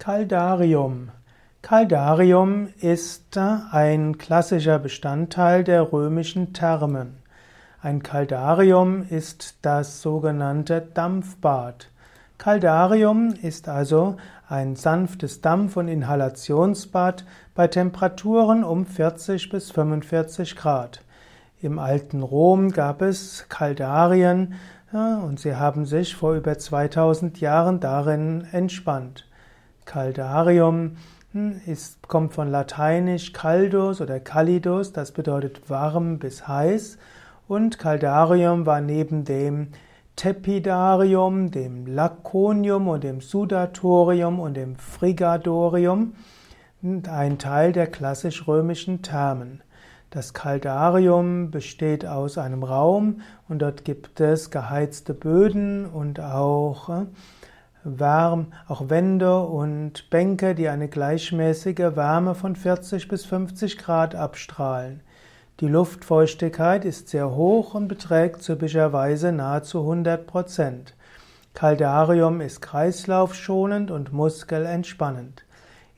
Caldarium. Caldarium ist ein klassischer Bestandteil der römischen Thermen. Ein Caldarium ist das sogenannte Dampfbad. Caldarium ist also ein sanftes Dampf- und Inhalationsbad bei Temperaturen um 40 bis 45 Grad. Im alten Rom gab es Kaldarien und sie haben sich vor über 2000 Jahren darin entspannt. Caldarium hm, ist, kommt von lateinisch caldus oder calidus, das bedeutet warm bis heiß. Und Caldarium war neben dem Tepidarium, dem Laconium und dem Sudatorium und dem Frigadorium ein Teil der klassisch-römischen Thermen. Das Caldarium besteht aus einem Raum und dort gibt es geheizte Böden und auch Wärme, auch Wände und Bänke, die eine gleichmäßige Wärme von 40 bis 50 Grad abstrahlen. Die Luftfeuchtigkeit ist sehr hoch und beträgt typischerweise nahezu 100 Prozent. Caldarium ist kreislaufschonend und muskelentspannend.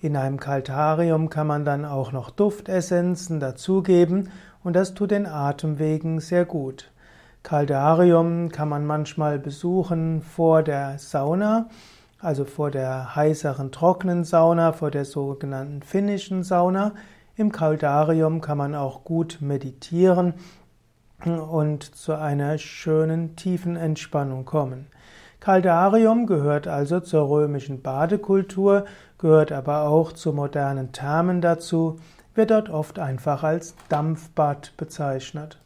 In einem Caldarium kann man dann auch noch Duftessenzen dazugeben und das tut den Atemwegen sehr gut. Caldarium kann man manchmal besuchen vor der Sauna, also vor der heißeren trockenen Sauna, vor der sogenannten finnischen Sauna. Im Caldarium kann man auch gut meditieren und zu einer schönen tiefen Entspannung kommen. Caldarium gehört also zur römischen Badekultur, gehört aber auch zu modernen Thermen dazu, wird dort oft einfach als Dampfbad bezeichnet.